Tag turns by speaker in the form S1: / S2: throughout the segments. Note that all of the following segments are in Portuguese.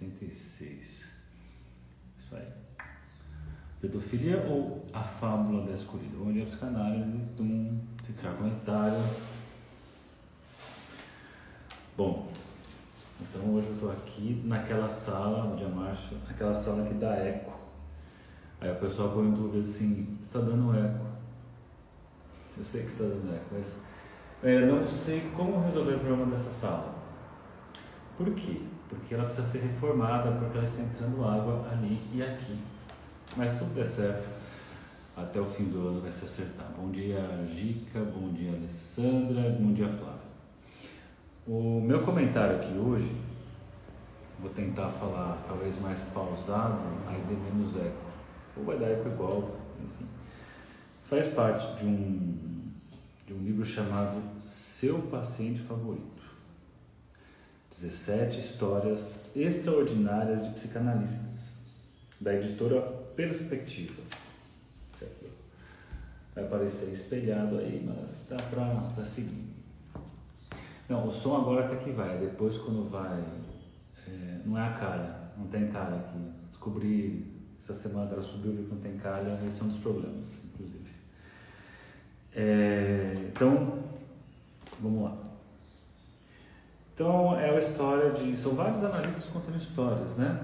S1: 66. Isso aí. Pedofilia ou a fábula da escuridão? Onde a psicanálise, tum, fixar comentário. Bom, então hoje eu estou aqui naquela sala, no dia março, aquela sala que dá eco. Aí o pessoal dúvida assim, está dando eco. Eu sei que está dando eco, mas eu não sei como resolver o problema dessa sala. Por quê? Porque ela precisa ser reformada, porque ela está entrando água ali e aqui. Mas tudo der certo, até o fim do ano vai se acertar. Bom dia, Gica, bom dia, Alessandra, bom dia, Flávia. O meu comentário aqui hoje, vou tentar falar talvez mais pausado, aí dê menos eco. Ou vai dar eco igual, enfim. Faz parte de um, de um livro chamado Seu Paciente Favorito. 17 histórias extraordinárias de psicanalistas, da editora Perspectiva. Vai aparecer espelhado aí, mas dá para seguir. Não, o som agora até que vai, depois quando vai. É, não é a calha, não tem calha aqui. Descobri essa semana, ela subiu e não tem calha, esse é um dos problemas, inclusive. É, então, vamos lá. Então, é a história de. São vários analistas contando histórias, né?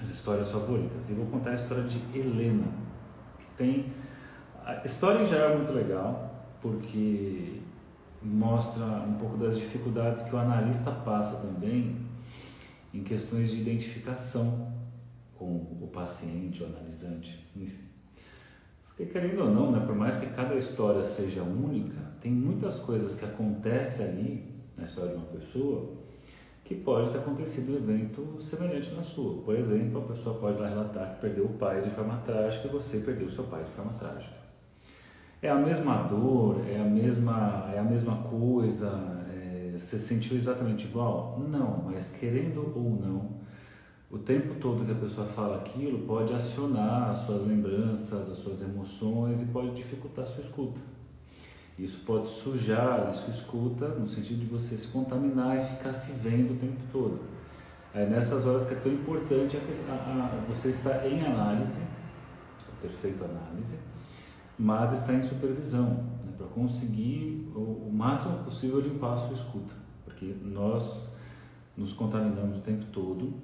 S1: As histórias favoritas. E vou contar a história de Helena, tem. A história já é muito legal, porque mostra um pouco das dificuldades que o analista passa também em questões de identificação com o paciente, o analisante, enfim. Porque querendo ou não, né, por mais que cada história seja única, tem muitas coisas que acontecem ali na história de uma pessoa que pode ter acontecido um evento semelhante na sua. Por exemplo, a pessoa pode lá relatar que perdeu o pai de forma trágica e você perdeu seu pai de forma trágica. É a mesma dor, é a mesma, é a mesma coisa, é, você sentiu exatamente igual? Não, mas querendo ou não, o tempo todo que a pessoa fala aquilo pode acionar as suas lembranças, as suas emoções e pode dificultar a sua escuta. Isso pode sujar a sua escuta no sentido de você se contaminar e ficar se vendo o tempo todo. É nessas horas que é tão importante a, a, a, você estar em análise, ter feito análise, mas está em supervisão, né, para conseguir o, o, máximo possível limpar a sua escuta, porque nós nos contaminamos o tempo todo.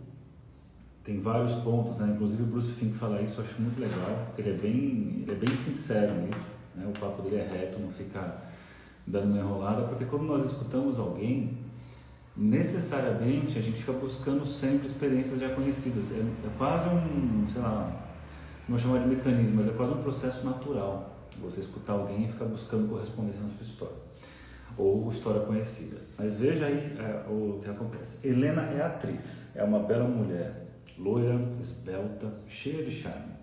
S1: Tem vários pontos, né? inclusive o Bruce Fink fala isso, eu acho muito legal, porque ele é bem, ele é bem sincero nisso, né? o papo dele é reto, não fica dando uma enrolada, porque quando nós escutamos alguém, necessariamente a gente fica buscando sempre experiências já conhecidas. É, é quase um, sei lá, não chamar de mecanismo, mas é quase um processo natural. Você escutar alguém e ficar buscando correspondência na sua história. Ou história conhecida. Mas veja aí é, o que acontece. Helena é atriz, é uma bela mulher, loira, esbelta, cheia de charme.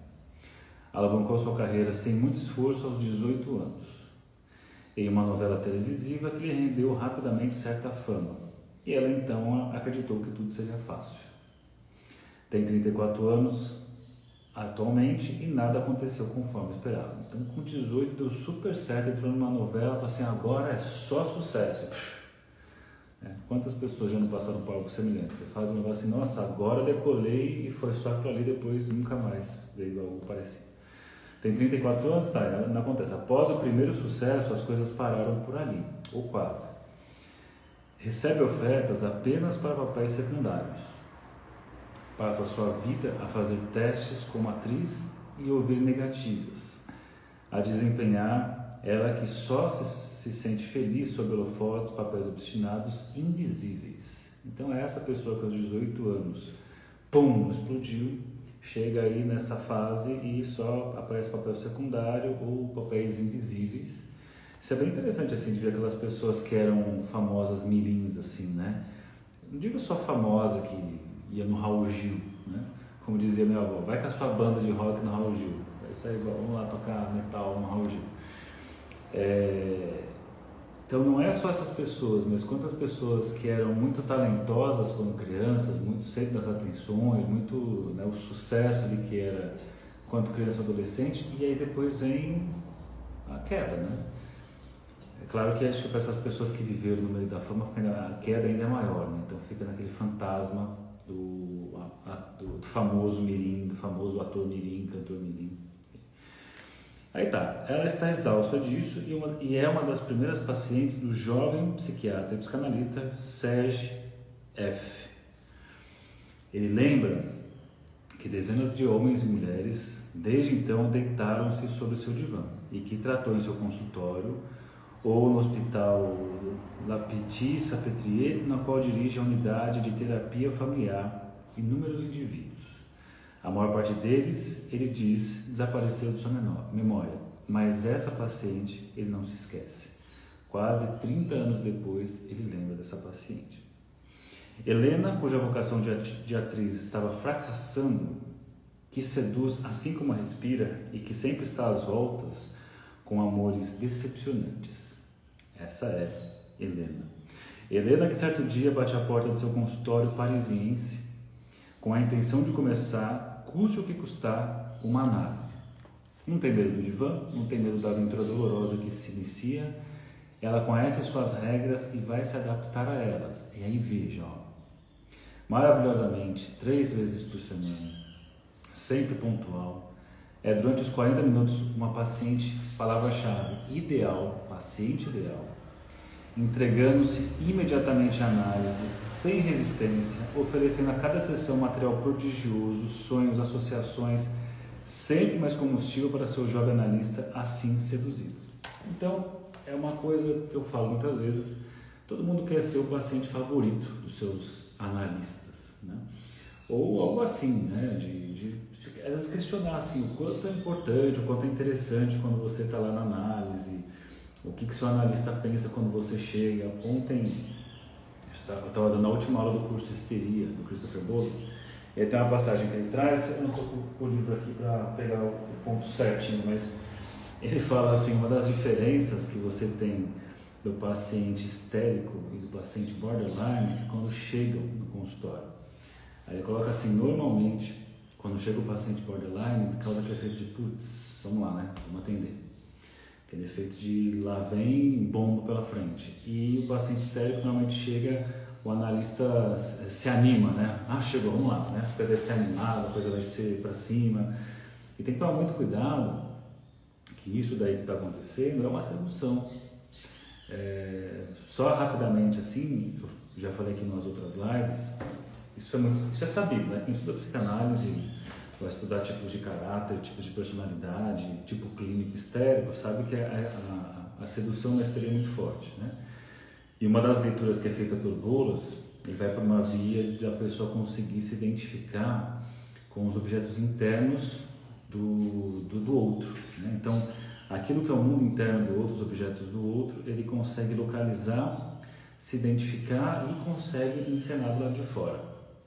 S1: Alavancou sua carreira sem muito esforço aos 18 anos, em uma novela televisiva que lhe rendeu rapidamente certa fama. E ela então acreditou que tudo seria fácil. Tem 34 anos, atualmente e nada aconteceu conforme esperado. Então, com 18 deu super certo, entrou numa novela, falou assim: agora é só sucesso. É, quantas pessoas já não passaram por algo semelhante? Você faz um negócio assim, nossa, agora decolei e foi só aquilo ali, depois nunca mais veio algo parecido. Tem 34 anos, tá? Não acontece. Após o primeiro sucesso, as coisas pararam por ali, ou quase. Recebe ofertas apenas para papéis secundários passa sua vida a fazer testes como atriz e ouvir negativas, a desempenhar ela que só se, se sente feliz sob holofotes, papéis obstinados, invisíveis. Então é essa pessoa que aos 18 anos, pum, explodiu, chega aí nessa fase e só aparece papel secundário ou papéis invisíveis. Isso é bem interessante assim de ver aquelas pessoas que eram famosas mirins assim, né? Não digo só famosa que ia no Raul Gil, né? Como dizia minha avó, vai com a sua banda de rock no Raul Gil. É isso aí, vamos lá tocar metal no Raul Gil. É... Então não é só essas pessoas, mas quantas pessoas que eram muito talentosas quando crianças, muito sempre nas atenções, muito né, o sucesso ali que era quando criança adolescente, e aí depois vem a queda, né? É claro que acho que para essas pessoas que viveram no meio da fama, a queda ainda é maior, né? Então fica naquele fantasma do, a, do, do famoso mirim, do famoso ator mirim, cantor mirim. Aí tá, ela está exausta disso e, uma, e, é uma das primeiras pacientes do jovem psiquiatra e psicanalista Serge F. Ele lembra que dezenas de homens e mulheres desde então deitaram-se sobre seu divã e que tratou em seu consultório ou no hospital La Petite Salpêtrière, na qual dirige a unidade de terapia familiar inúmeros indivíduos. A maior parte deles, ele diz, desapareceu de sua memória, mas essa paciente ele não se esquece. Quase 30 anos depois, ele lembra dessa paciente. Helena, cuja vocação de atriz estava fracassando, que seduz assim como respira e que sempre está às voltas com amores decepcionantes. Essa é Helena. Helena que certo dia bate a porta do seu consultório parisiense com a intenção de começar custe o que custar, uma análise. Não tem medo do divã, não tem medo da aventura dolorosa que se inicia, ela conhece suas regras e vai se adaptar a elas. E aí veja, ó, maravilhosamente, três vezes por semana, sempre pontual, é durante os 40 minutos uma paciente, palavra-chave, ideal, paciente ideal, entregando-se imediatamente à análise, sem resistência, oferecendo a cada sessão material prodigioso, sonhos, associações, sempre mais combustível para seu jovem analista assim seduzido. Então, é uma coisa que eu falo muitas vezes, todo mundo quer ser o paciente favorito dos seus analistas, né? Ou algo assim, né? De, de, de, às vezes questionar assim, o quanto é importante, o quanto é interessante quando você está lá na análise, o que, que seu analista pensa quando você chega. Ontem, eu estava dando a última aula do curso histeria do Christopher Boulos, e tem uma passagem que ele traz, eu não estou com o livro aqui para pegar o ponto certinho, mas ele fala assim, uma das diferenças que você tem do paciente histérico e do paciente borderline é quando chegam no consultório. Aí ele coloca assim, normalmente, quando chega o paciente borderline, causa aquele efeito de, putz, vamos lá, né, vamos atender. Aquele efeito de lá vem bomba pela frente. E o paciente histérico normalmente chega, o analista se anima, né? Ah, chegou, vamos lá, né? A coisa vai ser animada, a coisa vai ser para cima. E tem que tomar muito cuidado que isso daí que está acontecendo é uma sedução. É, só rapidamente assim, eu já falei aqui nas outras lives, isso é, muito, isso é sabido, né? Quem estuda psicanálise vai estudar tipos de caráter, tipos de personalidade, tipo clínico histérico, sabe que a, a, a sedução na histeria é muito forte, né? E uma das leituras que é feita por Bolas, ele vai para uma via de a pessoa conseguir se identificar com os objetos internos do, do, do outro, né? Então, aquilo que é o mundo interno do outro, os objetos do outro, ele consegue localizar, se identificar e consegue encenar do lado de fora.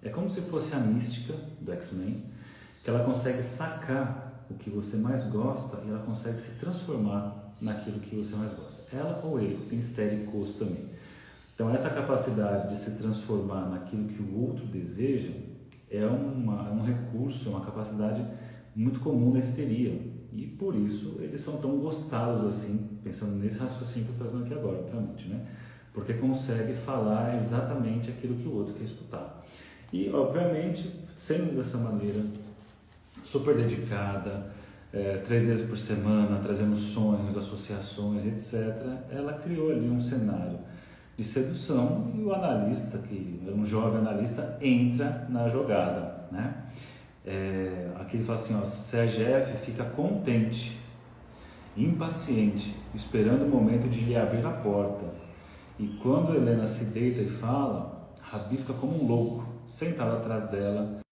S1: É como se fosse a mística do X-Men, que ela consegue sacar o que você mais gosta e ela consegue se transformar naquilo que você mais gosta. Ela ou ele, tem histéricos também. Então, essa capacidade de se transformar naquilo que o outro deseja é, uma, é um recurso, é uma capacidade muito comum na histeria. E por isso eles são tão gostados assim, pensando nesse raciocínio que eu estou trazendo aqui agora, obviamente, né? Porque consegue falar exatamente aquilo que o outro quer escutar. E, obviamente, sendo dessa maneira, super dedicada, é, três vezes por semana, trazendo sonhos, associações, etc. Ela criou ali um cenário de sedução e o analista, que é um jovem analista, entra na jogada. Né? É, aqui ele fala assim: ó, CGF fica contente, impaciente, esperando o momento de lhe abrir a porta. E quando Helena se deita e fala, rabisca como um louco, sentado atrás dela,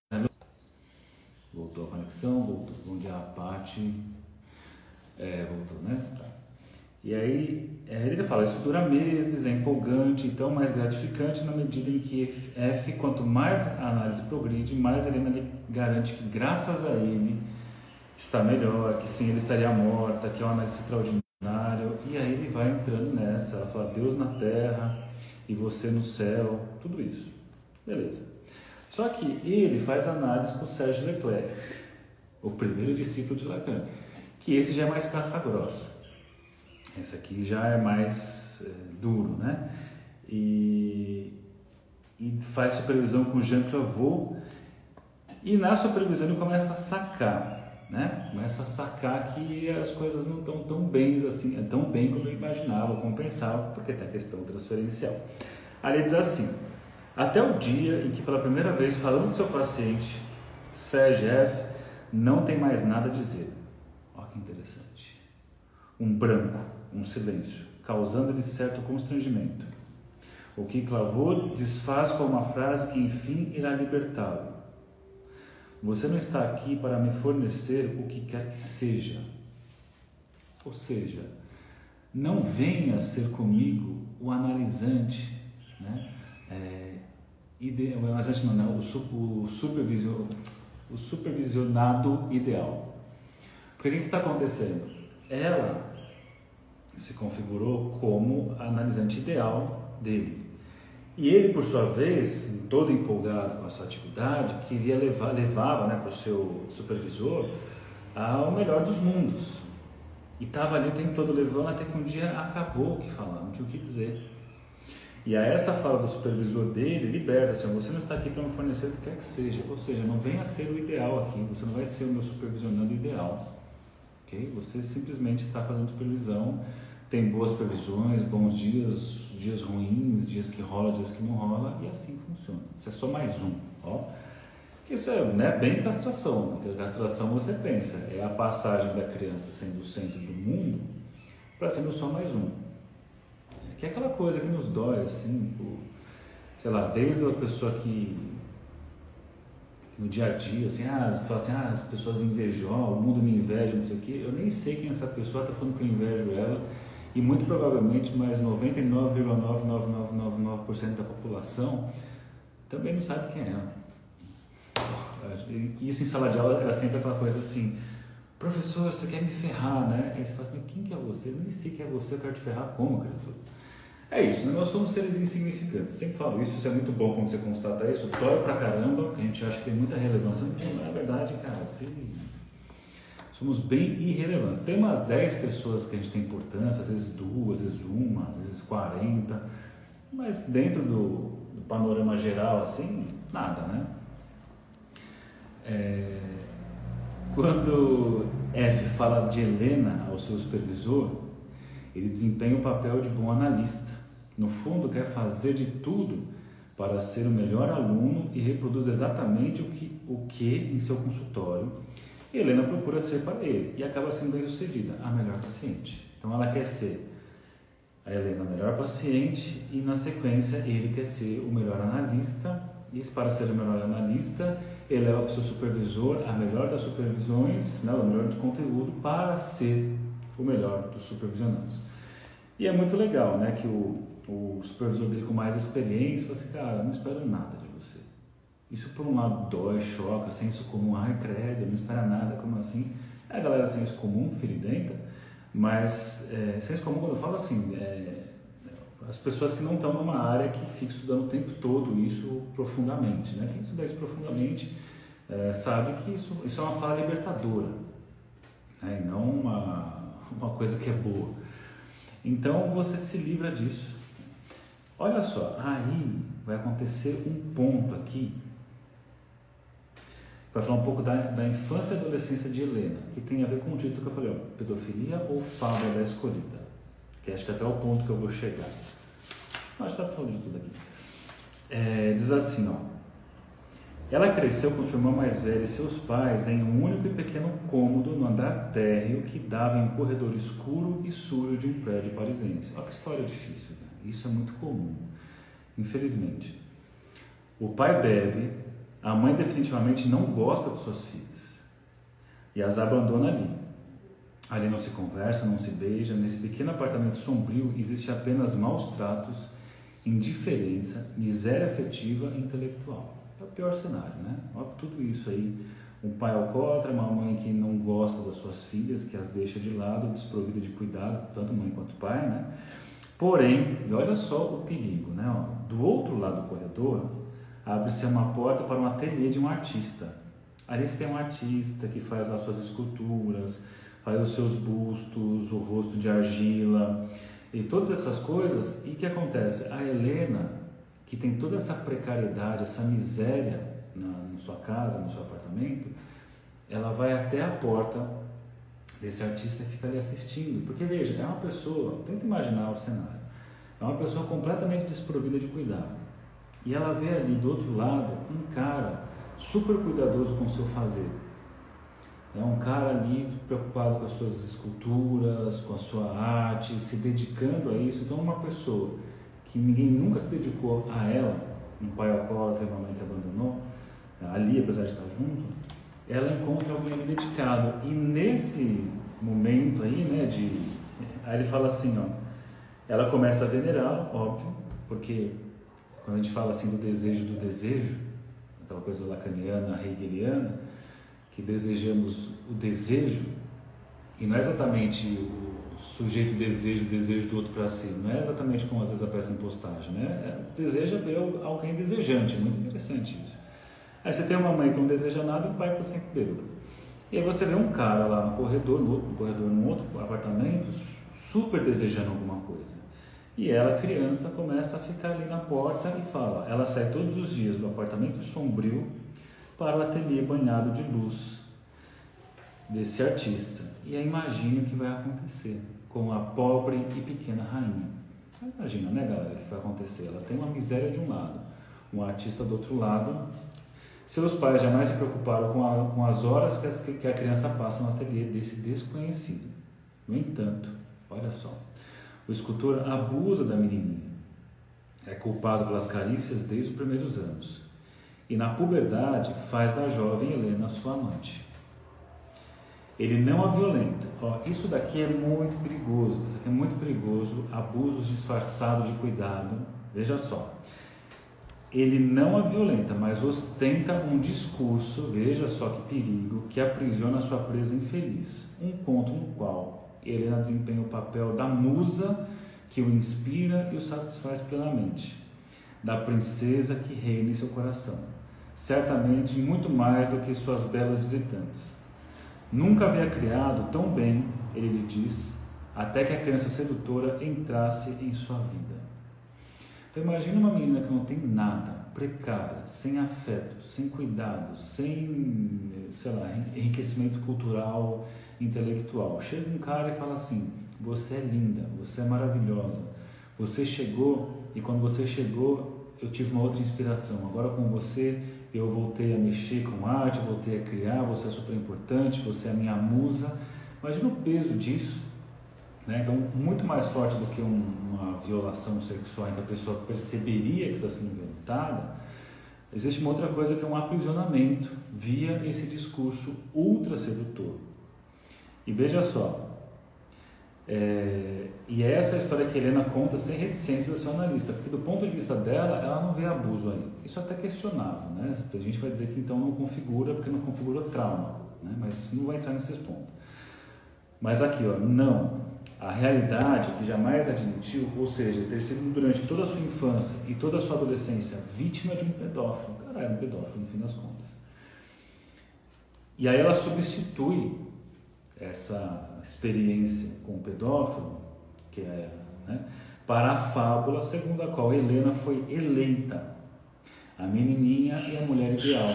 S1: Voltou a conexão, voltou. Bom dia, Paty. É, voltou, né? Tá. E aí, é, ele fala, isso dura meses, é empolgante, então mais gratificante na medida em que F, quanto mais a análise progride, mais Helena lhe garante que graças a ele está melhor, que sim, ele estaria morta, que é uma análise extraordinária. E aí ele vai entrando nessa, ela fala, Deus na terra e você no céu, tudo isso. Beleza. Só que ele faz análise com Sérgio Leclerc, o primeiro discípulo de Lacan, que esse já é mais casca grossa. Esse aqui já é mais é, duro, né? E, e faz supervisão com Jean Claveau. E na supervisão ele começa a sacar, né? Começa a sacar que as coisas não estão tão bem assim, tão bem como ele imaginava, como pensava, porque tem a questão transferencial. Ele diz assim: até o dia em que pela primeira vez falando do seu paciente, Serge F não tem mais nada a dizer. Olha que interessante. Um branco, um silêncio, causando-lhe certo constrangimento. O que clavou desfaz com uma frase que enfim irá libertá-lo. Você não está aqui para me fornecer o que quer que seja. Ou seja, não venha ser comigo o analisante, né? É, ide, o analisante não, não o, o, supervisor, o supervisionado ideal. Porque o que está acontecendo? Ela se configurou como analisante ideal dele. E ele, por sua vez, todo empolgado com a sua atividade, queria levar, levava né, para o seu supervisor ao melhor dos mundos. E estava ali o tempo todo levando até que um dia acabou o que falar, não tinha o que dizer. E a essa fala do supervisor dele liberta assim, você não está aqui para me fornecer o que quer que seja, ou seja, não venha ser o ideal aqui, você não vai ser o meu supervisionando ideal, ok? Você simplesmente está fazendo supervisão, tem boas previsões, bons dias, dias ruins, dias que rola, dias que não rola, e assim funciona. Isso é só mais um, ó. Isso é né, bem castração, porque castração você pensa, é a passagem da criança sendo o centro do mundo para sendo só mais um. Que é aquela coisa que nos dói, assim, por, sei lá, desde a pessoa que no dia a dia, assim, ah, fala assim, ah, as pessoas invejam, o mundo me inveja, não sei o quê. Eu nem sei quem essa pessoa está falando que eu invejo ela e muito provavelmente mais 99,99999% da população também não sabe quem é ela. Isso em sala de aula era sempre aquela coisa assim, professor, você quer me ferrar, né? Aí você fala assim, quem que é você? Eu nem sei quem é você, eu quero te ferrar como, criatura? É isso, né? nós somos seres insignificantes. Sempre falo isso, isso é muito bom quando você constata isso. Dói pra caramba, a gente acha que tem muita relevância. Não, na verdade, cara, se... somos bem irrelevantes. Tem umas 10 pessoas que a gente tem importância, às vezes duas, às vezes uma, às vezes 40, mas dentro do, do panorama geral, assim, nada, né? É... Quando F fala de Helena ao seu supervisor, ele desempenha o papel de bom analista no fundo, quer fazer de tudo para ser o melhor aluno e reproduz exatamente o que, o que em seu consultório Helena procura ser para ele e acaba sendo bem sucedida, a melhor paciente. Então ela quer ser a Helena a melhor paciente e na sequência ele quer ser o melhor analista e para ser o melhor analista ele leva para o seu supervisor a melhor das supervisões, né, o melhor do conteúdo para ser o melhor dos supervisionados. E é muito legal, né, que o, o supervisor dele com mais experiência fala assim, cara, não espero nada de você. Isso por um lado dói, choca, senso comum, ai credo, não espera nada, como assim? É a galera senso comum, feridenta, mas é, senso comum quando eu falo assim, é, as pessoas que não estão numa área que fica estudando o tempo todo isso profundamente, né? Quem estuda isso profundamente é, sabe que isso, isso é uma fala libertadora, né? e não uma, uma coisa que é boa. Então você se livra disso. Olha só, aí vai acontecer um ponto aqui. Vai falar um pouco da, da infância e adolescência de Helena, que tem a ver com o título que eu falei, ó, pedofilia ou fábula da escolhida. Que acho que até é o ponto que eu vou chegar. Acho que está falando de tudo aqui. É, diz assim, ó. Ela cresceu com sua irmã mais velha e seus pais em um único e pequeno cômodo no andar térreo que dava em um corredor escuro e sujo de um prédio parisiense. Olha que história difícil, né? Isso é muito comum, infelizmente. O pai bebe, a mãe definitivamente não gosta de suas filhas e as abandona ali. Ali não se conversa, não se beija, nesse pequeno apartamento sombrio existe apenas maus tratos, indiferença, miséria afetiva e intelectual. É o pior cenário, né? Olha tudo isso aí. Um pai alcoólatra, uma mãe que não gosta das suas filhas, que as deixa de lado, desprovida de cuidado, tanto mãe quanto pai, né? Porém, e olha só o perigo, né? Do outro lado do corredor, abre-se uma porta para um ateliê de um artista. Ali você tem um artista que faz lá suas esculturas, faz os seus bustos, o rosto de argila e todas essas coisas. E o que acontece? A Helena, que tem toda essa precariedade, essa miséria na, na sua casa, no seu apartamento, ela vai até a porta desse artista e fica ali assistindo. Porque veja, é uma pessoa, tenta imaginar o cenário, é uma pessoa completamente desprovida de cuidado. E ela vê ali do outro lado um cara super cuidadoso com o seu fazer. É um cara ali preocupado com as suas esculturas, com a sua arte, se dedicando a isso. Então, uma pessoa que ninguém nunca se dedicou a ela, um pai alcoólatra e uma mãe que abandonou, ali, apesar de estar junto, ela encontra alguém ali dedicado. E nesse momento aí, né, de. Aí ele fala assim, ó, ela começa a venerá-lo, óbvio, porque quando a gente fala assim do desejo do desejo, aquela coisa lacaniana, hegeliana, que desejamos o desejo, e não é exatamente o sujeito deseja o desejo do outro para si, não é exatamente como às vezes aparece em postagem, né? É, deseja ver alguém desejante, muito interessante isso. Aí você tem uma mãe que não deseja nada e um pai está sempre bêbado. E aí você vê um cara lá no corredor, no, outro, corredor, num outro apartamento, super desejando alguma coisa. E ela, criança, começa a ficar ali na porta e fala. Ela sai todos os dias do apartamento sombrio para o ateliê banhado de luz desse artista. E aí imagina o que vai acontecer com a pobre e pequena rainha. Imagina, né, galera, o que vai acontecer? Ela tem uma miséria de um lado, um artista do outro lado. Seus pais jamais se preocuparam com, a, com as horas que, as, que a criança passa no ateliê desse desconhecido. No entanto, olha só, o escultor abusa da menininha. É culpado pelas carícias desde os primeiros anos. E na puberdade faz da jovem Helena sua amante. Ele não a violenta. Ó, isso daqui é muito perigoso. Isso aqui é muito perigoso. Abusos disfarçados de cuidado. Veja só. Ele não a violenta, mas ostenta um discurso, veja só que perigo, que aprisiona sua presa infeliz. Um ponto no qual Helena desempenha o papel da musa que o inspira e o satisfaz plenamente, da princesa que reina em seu coração, certamente muito mais do que suas belas visitantes. Nunca havia criado tão bem, ele lhe diz, até que a criança sedutora entrasse em sua vida. Então imagine uma menina que não tem nada, precária, sem afeto, sem cuidado, sem, sei lá, enriquecimento cultural, intelectual. Chega um cara e fala assim: Você é linda, você é maravilhosa, você chegou e quando você chegou eu tive uma outra inspiração. Agora com você eu voltei a mexer com arte, voltei a criar, você é super importante, você é a minha musa. Imagina o peso disso. Né? Então, muito mais forte do que um, uma violação sexual em que a pessoa perceberia que está sendo violentada, existe uma outra coisa que é um aprisionamento via esse discurso ultra sedutor. E veja só, é, e é essa história que a Helena conta sem reticência da sua analista, porque do ponto de vista dela, ela não vê abuso aí. Isso é até questionável, né? A gente vai dizer que então não configura, porque não configura trauma, né? mas não vai entrar nesses pontos. Mas aqui, ó, não. A realidade que jamais admitiu, ou seja, ter sido durante toda a sua infância e toda a sua adolescência vítima de um pedófilo. Cara, era um pedófilo no fim das contas. E aí ela substitui essa experiência com o pedófilo, que é, né, para a fábula segundo a qual Helena foi eleita a menininha e a mulher ideal,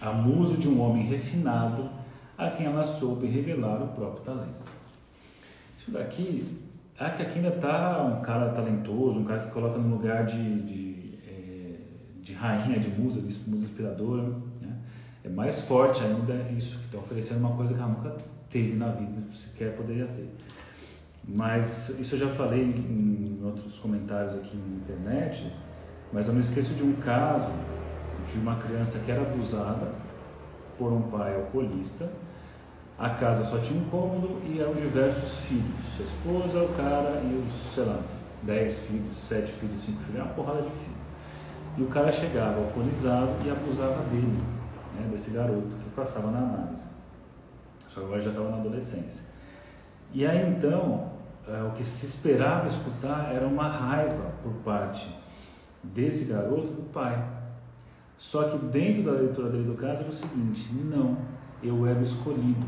S1: a musa de um homem refinado a quem ela soube revelar o próprio talento. Isso daqui, é que aqui ainda está um cara talentoso, um cara que coloca no lugar de, de, é, de rainha, de musa, de musa inspiradora. É mais forte ainda isso, que está oferecendo uma coisa que ela nunca teve na vida, sequer poderia ter. Mas isso eu já falei em outros comentários aqui na internet, mas eu não esqueço de um caso de uma criança que era abusada por um pai alcoolista. A casa só tinha um cômodo e eram diversos filhos. Sua esposa, o cara e os, sei lá, 10 filhos, 7 filhos, 5 filhos, uma porrada de filhos. E o cara chegava alcoolizado e abusava dele, né, desse garoto que passava na análise só que agora já estava na adolescência. E aí então, é, o que se esperava escutar era uma raiva por parte desse garoto do pai. Só que dentro da leitura dele do caso era o seguinte: não, eu era o escolhido.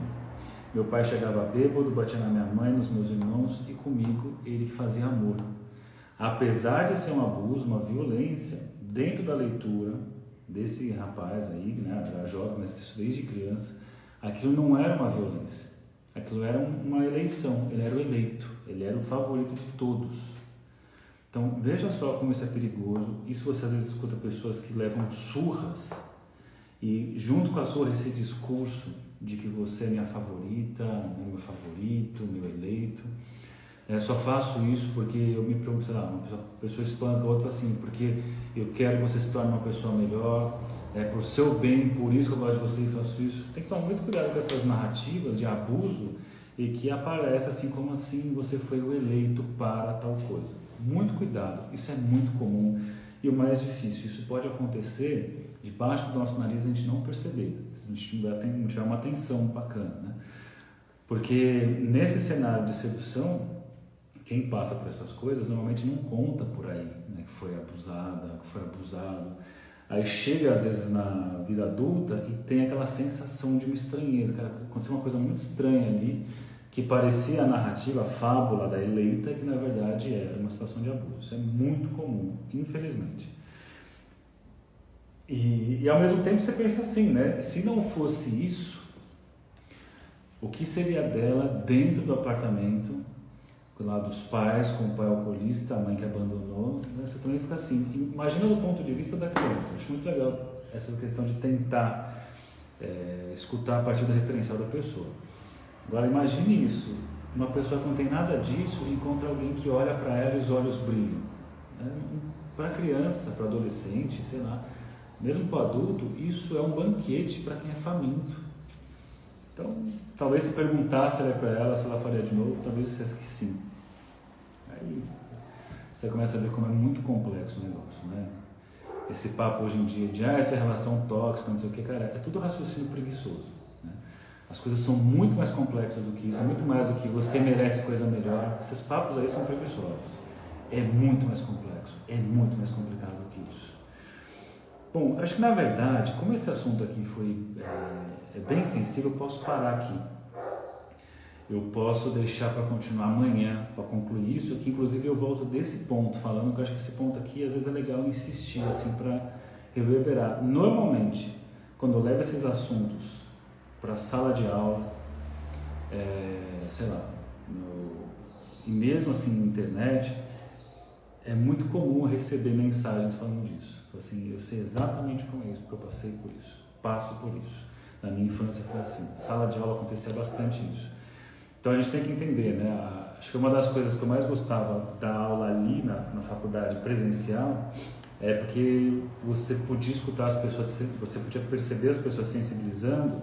S1: Meu pai chegava bêbado, batia na minha mãe, nos meus irmãos e comigo ele fazia amor. Apesar de ser um abuso, uma violência, dentro da leitura desse rapaz aí, né, era jovem, mas desde criança, aquilo não era uma violência, aquilo era uma eleição, ele era o eleito, ele era o favorito de todos. Então veja só como isso é perigoso. Isso você às vezes escuta pessoas que levam surras e junto com a surra esse discurso de que você é minha favorita, meu favorito, meu eleito. É, só faço isso porque eu me pergunto, sei lá, uma pessoa, pessoa espanca, outra assim, porque eu quero que você se torne uma pessoa melhor, é por seu bem, por isso que eu gosto de você e faço isso. Tem que tomar muito cuidado com essas narrativas de abuso e que aparece assim como assim você foi o eleito para tal coisa. Muito cuidado, isso é muito comum. E o mais difícil, isso pode acontecer debaixo do nosso nariz a gente não perceber, se a gente não tiver uma atenção bacana, né? Porque nesse cenário de sedução, quem passa por essas coisas normalmente não conta por aí, né? Que foi abusada, que foi abusado. Aí chega às vezes na vida adulta e tem aquela sensação de uma estranheza, cara, aconteceu uma coisa muito estranha ali, que parecia a narrativa, a fábula da eleita, que na verdade era uma situação de abuso. Isso é muito comum, infelizmente. E, e ao mesmo tempo você pensa assim, né? Se não fosse isso, o que seria dela dentro do apartamento, lá dos pais, com o pai alcoolista, a mãe que abandonou? Né? Você também fica assim. Imagina do ponto de vista da criança. Acho muito legal essa questão de tentar é, escutar a partir da referencial da pessoa. Agora imagine isso. Uma pessoa que não tem nada disso encontra alguém que olha para ela e os olhos brilham. Né? Para criança, para adolescente, sei lá mesmo para adulto, isso é um banquete para quem é faminto. Então, talvez se perguntasse para ela se ela faria de novo, talvez dissesse que sim. Aí você começa a ver como é muito complexo o negócio, né? Esse papo hoje em dia de, ah, essa é relação tóxica, não sei o que, cara, é tudo raciocínio preguiçoso. Né? As coisas são muito mais complexas do que isso, é muito mais do que você merece coisa melhor. Esses papos aí são preguiçosos. É muito mais complexo, é muito mais complicado do que isso. Bom, acho que na verdade, como esse assunto aqui foi é, é bem sensível, eu posso parar aqui. Eu posso deixar para continuar amanhã, para concluir isso, que inclusive eu volto desse ponto, falando que eu acho que esse ponto aqui às vezes é legal insistir, assim, para reverberar. Normalmente, quando eu levo esses assuntos para a sala de aula, é, sei lá, no, e mesmo assim na internet, é muito comum receber mensagens falando disso. Assim, eu sei exatamente como é isso, porque eu passei por isso, passo por isso. Na minha infância foi assim. Sala de aula acontecia bastante isso. Então a gente tem que entender, né? Acho que uma das coisas que eu mais gostava da aula ali na, na faculdade presencial é porque você podia escutar as pessoas, você podia perceber as pessoas sensibilizando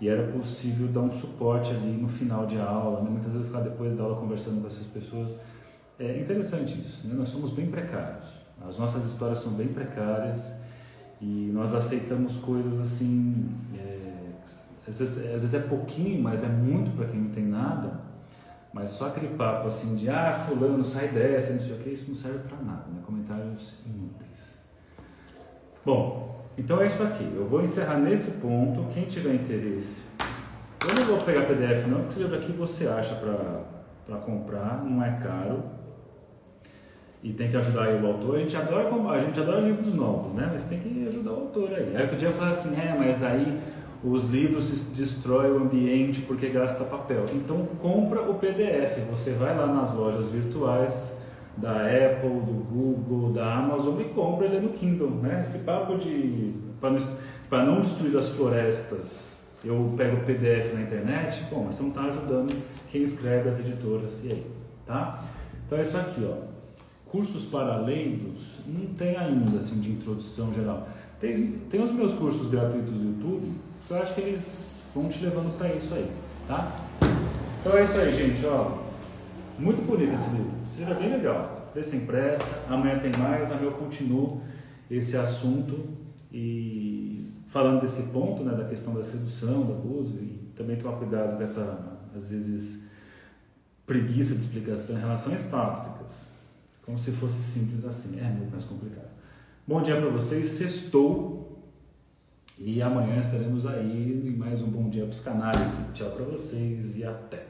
S1: e era possível dar um suporte ali no final de aula. Né? Muitas vezes ficar depois da aula conversando com essas pessoas. É interessante isso, né? nós somos bem precários. As nossas histórias são bem precárias e nós aceitamos coisas assim. É, às, vezes, às vezes é pouquinho, mas é muito para quem não tem nada. Mas só aquele papo assim de ah, fulano, sai dessa, não sei o que, isso não serve para nada, né? Comentários inúteis. Bom, então é isso aqui. Eu vou encerrar nesse ponto. Quem tiver interesse, eu não vou pegar PDF não, porque esse livro aqui você acha para comprar, não é caro e tem que ajudar o autor. A gente adora, a gente adora livros novos, né? Mas tem que ajudar o autor aí. Aí podia falar assim, é, mas aí os livros destroem o ambiente porque gasta papel. Então compra o PDF. Você vai lá nas lojas virtuais da Apple, do Google, da Amazon e compra ele no Kindle, né? Esse papo de para não destruir as florestas, eu pego o PDF na internet, bom, mas não está ajudando quem escreve as editoras e aí, tá? Então é isso aqui, ó. Cursos para leigos, não tem ainda assim de introdução geral. Tem, tem os meus cursos gratuitos do YouTube, que eu acho que eles vão te levando para isso aí, tá? Então é isso aí, gente, ó. Muito bonito esse livro. Esse livro é bem legal. Esse sem pressa, amanhã tem mais, amanhã eu continuo esse assunto e falando desse ponto, né, da questão da sedução, da abuso e também tomar cuidado com essa, às vezes, preguiça de explicação em relações tóxicas como se fosse simples assim. É muito mais complicado. Bom dia para vocês. Sextou. E amanhã estaremos aí em mais um Bom Dia Psicanálise. Tchau para vocês e até.